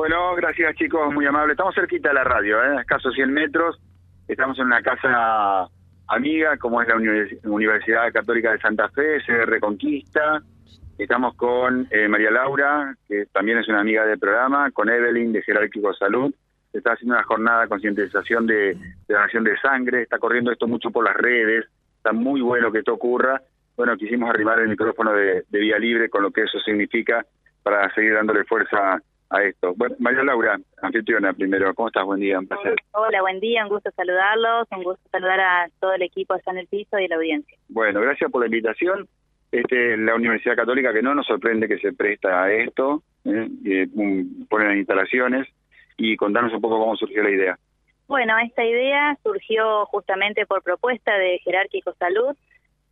Bueno, gracias chicos, muy amable. Estamos cerquita de la radio, ¿eh? escasos 100 metros. Estamos en una casa amiga, como es la Universidad Católica de Santa Fe, sede Reconquista. Estamos con eh, María Laura, que también es una amiga del programa, con Evelyn de Jerárquico Salud. Se está haciendo una jornada de concientización de, donación de sangre. Está corriendo esto mucho por las redes. Está muy bueno que esto ocurra. Bueno, quisimos arribar el micrófono de, de Vía Libre con lo que eso significa para seguir dándole fuerza a esto. Bueno, María Laura, anfitriona primero, ¿cómo estás? Buen día, un placer. Hola, buen día, un gusto saludarlos, un gusto saludar a todo el equipo allá en el piso y la audiencia. Bueno, gracias por la invitación. Este, la Universidad Católica, que no nos sorprende que se presta a esto, ¿eh? eh pone las instalaciones, y contarnos un poco cómo surgió la idea. Bueno, esta idea surgió justamente por propuesta de Jerárquico Salud,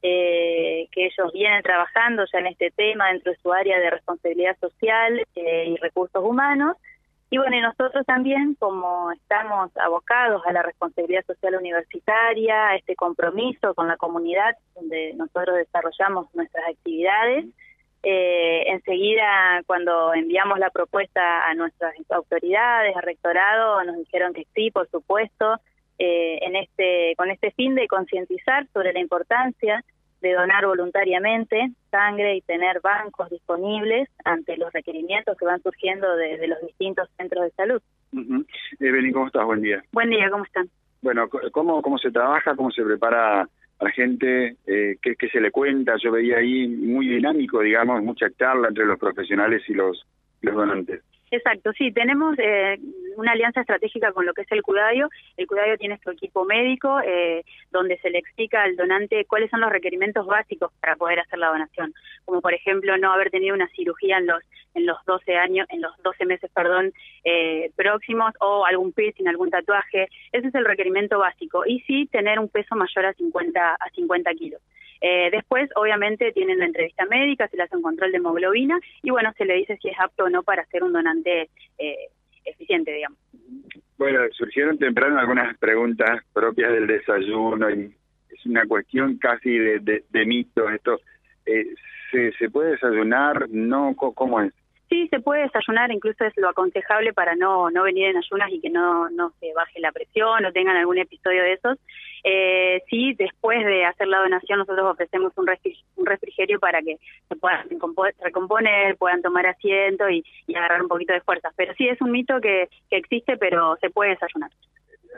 eh, que ellos vienen trabajando ya en este tema dentro de su área de responsabilidad social eh, y recursos humanos. Y bueno, y nosotros también, como estamos abocados a la responsabilidad social universitaria, a este compromiso con la comunidad donde nosotros desarrollamos nuestras actividades, eh, enseguida, cuando enviamos la propuesta a nuestras autoridades, al rectorado, nos dijeron que sí, por supuesto, eh, en este, con este fin de concientizar sobre la importancia de donar voluntariamente sangre y tener bancos disponibles ante los requerimientos que van surgiendo de, los distintos centros de salud. Uh Evelyn, ¿cómo estás? Buen día. Buen día, ¿cómo están? Bueno, ¿cómo, cómo se trabaja? ¿Cómo se prepara a la gente? Eh, ¿qué, ¿Qué se le cuenta? Yo veía ahí muy dinámico, digamos, mucha charla entre los profesionales y los, los donantes. Exacto, sí, tenemos eh, una alianza estratégica con lo que es el Cudayo. El Cudayo tiene su equipo médico eh, donde se le explica al donante cuáles son los requerimientos básicos para poder hacer la donación, como por ejemplo no haber tenido una cirugía en los en los 12 años, en los 12 meses, perdón, eh, próximos o algún piercing, algún tatuaje. Ese es el requerimiento básico y sí tener un peso mayor a 50 a 50 kilos. Eh, después, obviamente, tienen la entrevista médica, se le hace un control de hemoglobina y, bueno, se le dice si es apto o no para ser un donante eh, eficiente, digamos. Bueno, surgieron temprano algunas preguntas propias del desayuno y es una cuestión casi de, de, mito esto. Eh, ¿se, ¿Se puede desayunar? ¿No? ¿Cómo es? Sí, se puede desayunar, incluso es lo aconsejable para no, no venir en ayunas y que no, no se baje la presión o tengan algún episodio de esos. Eh, sí, después de hacer la donación nosotros ofrecemos un, refrigerio para que se puedan recomponer, puedan tomar asiento y, agarrar un poquito de fuerza. Pero sí, es un mito que, que existe, pero se puede desayunar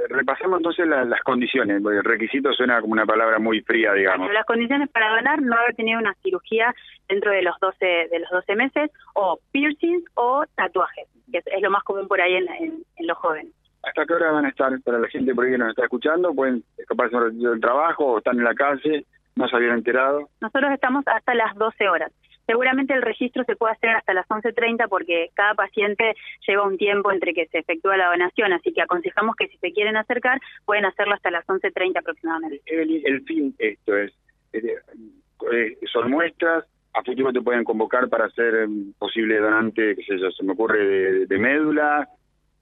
repasemos entonces las condiciones, porque el requisito suena como una palabra muy fría, digamos. las condiciones para donar, no haber tenido una cirugía dentro de los 12, de los 12 meses, o piercings o tatuajes, que es, lo más común por ahí en, en, los jóvenes. ¿Hasta qué hora van a estar para la gente por ahí que nos está escuchando? ¿Pueden escaparse del trabajo o están en la calle? ¿No se habían enterado? Nosotros estamos hasta las 12 horas. Seguramente el registro se puede hacer hasta las 11.30 porque cada paciente lleva un tiempo entre que se efectúa la donación, así que aconsejamos que si se quieren acercar pueden hacerlo hasta las 11.30 aproximadamente. El, el fin esto es, eh, son muestras, a futuro te pueden convocar para ser em, posible donante, qué sé yo, se me ocurre, de médula,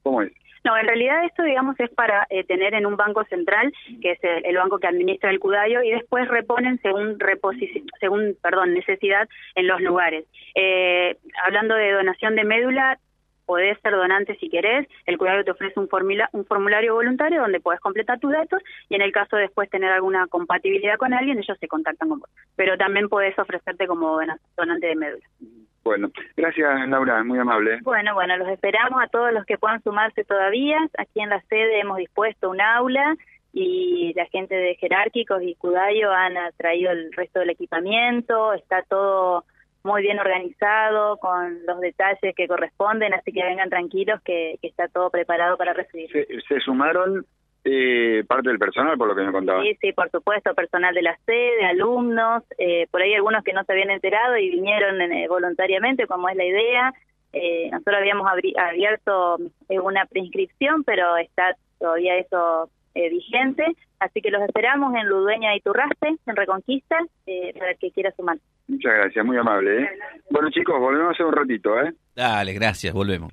¿cómo es? No, en realidad esto, digamos, es para eh, tener en un banco central, que es el, banco que administra el Cudayo, y después reponen según según, perdón, necesidad en los lugares. Eh, hablando de donación de médula, podés ser donante si querés, el cuidado te ofrece un, un formulario voluntario donde podés completar tus datos y en el caso de después tener alguna compatibilidad con alguien, ellos se contactan con vos. Pero también podés ofrecerte como donante de médula. Bueno, gracias Laura, muy amable. Bueno, bueno, los esperamos a todos los que puedan sumarse todavía. Aquí en la sede hemos dispuesto un aula y la gente de Jerárquicos y Cudayo han traído el resto del equipamiento, está todo muy bien organizado, con los detalles que corresponden, así que vengan tranquilos que, está todo preparado para recibir. ¿Se, sumaron eh, parte del personal, por lo que me contaba? Sí, sí, por supuesto, personal de la sede, alumnos, eh, por ahí algunos que no se habían enterado y vinieron eh, voluntariamente, como es la idea. nosotros habíamos abierto una preinscripción, pero está todavía eso vigente, así que los esperamos en Ludueña y Turraste, en Reconquista, para el que quiera sumar. Muchas gracias, muy amable. ¿eh? Bueno chicos, volvemos hace un ratito. ¿eh? Dale, gracias, volvemos.